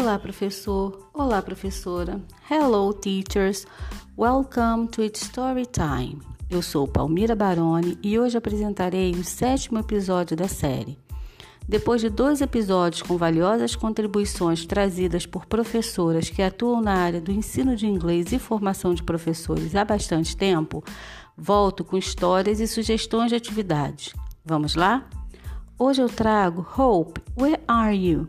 Olá, professor. Olá, professora. Hello, teachers. Welcome to It's Story Time. Eu sou Palmira Baroni e hoje apresentarei o sétimo episódio da série. Depois de dois episódios com valiosas contribuições trazidas por professoras que atuam na área do ensino de inglês e formação de professores há bastante tempo, volto com histórias e sugestões de atividades. Vamos lá? Hoje eu trago Hope, Where Are You?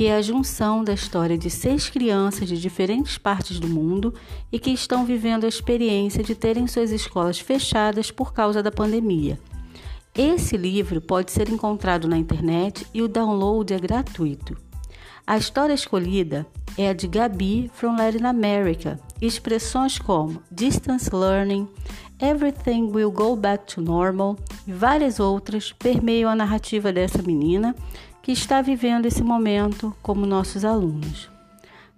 Que é a junção da história de seis crianças de diferentes partes do mundo e que estão vivendo a experiência de terem suas escolas fechadas por causa da pandemia. Esse livro pode ser encontrado na internet e o download é gratuito. A história escolhida é a de Gabi from Latin America. Expressões como distance learning, everything will go back to normal e várias outras permeiam a narrativa dessa menina que está vivendo esse momento como nossos alunos.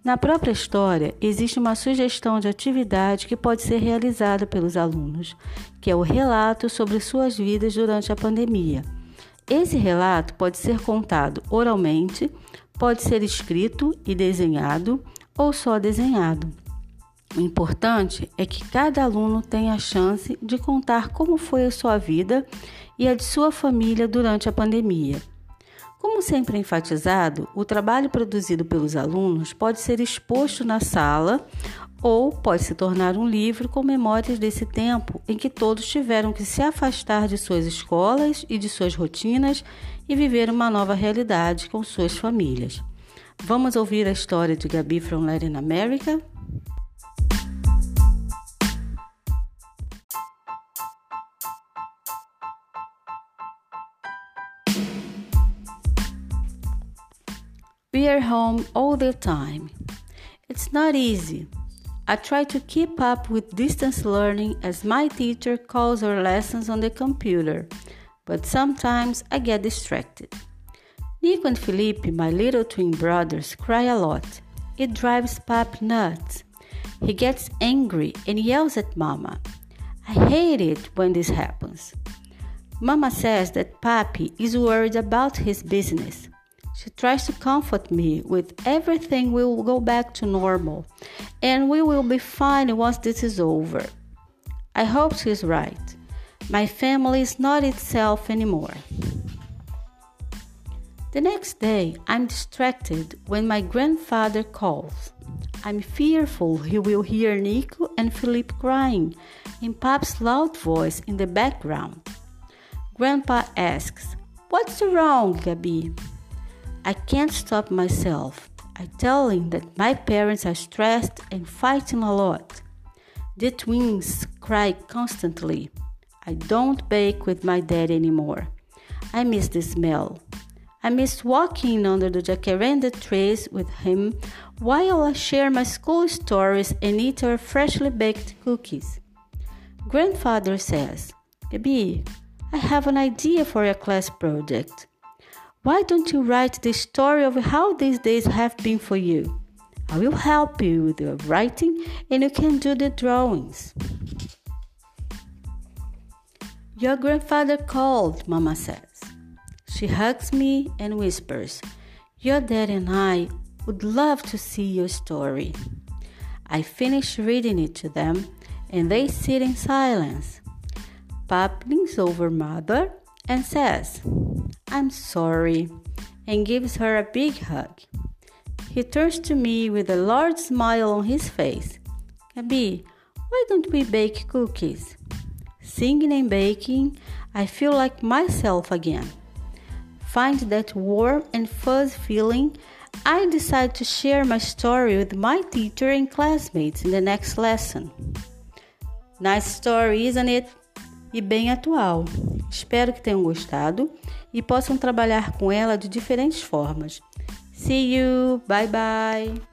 Na própria história, existe uma sugestão de atividade que pode ser realizada pelos alunos, que é o relato sobre suas vidas durante a pandemia. Esse relato pode ser contado oralmente, pode ser escrito e desenhado ou só desenhado. O importante é que cada aluno tenha a chance de contar como foi a sua vida e a de sua família durante a pandemia. Como sempre enfatizado, o trabalho produzido pelos alunos pode ser exposto na sala ou pode se tornar um livro com memórias desse tempo em que todos tiveram que se afastar de suas escolas e de suas rotinas e viver uma nova realidade com suas famílias. Vamos ouvir a história de Gabi from Latin America? We are home all the time. It's not easy. I try to keep up with distance learning as my teacher calls our lessons on the computer, but sometimes I get distracted. Nico and Felipe, my little twin brothers, cry a lot. It drives Pap nuts. He gets angry and yells at Mama. I hate it when this happens. Mama says that Papi is worried about his business. She tries to comfort me with everything will go back to normal and we will be fine once this is over. I hope she's right. My family is not itself anymore. The next day, I'm distracted when my grandfather calls. I'm fearful he will hear Nico and Philip crying in Pap's loud voice in the background. Grandpa asks, What's wrong, Gabi? I can't stop myself. I tell him that my parents are stressed and fighting a lot. The twins cry constantly. I don't bake with my dad anymore. I miss the smell. I miss walking under the jacaranda trees with him while I share my school stories and eat our freshly baked cookies. Grandfather says, Gabi, I have an idea for a class project. Why don't you write the story of how these days have been for you? I will help you with your writing and you can do the drawings. Your grandfather called, Mama says. She hugs me and whispers, Your dad and I would love to see your story. I finish reading it to them and they sit in silence. Pop leans over Mother and says, I'm sorry, and gives her a big hug. He turns to me with a large smile on his face. Gabi, why don't we bake cookies? Singing and baking, I feel like myself again. Find that warm and fuzz feeling, I decide to share my story with my teacher and classmates in the next lesson. Nice story, isn't it? e bem atual. Espero que tenham gostado e possam trabalhar com ela de diferentes formas. See you, bye bye.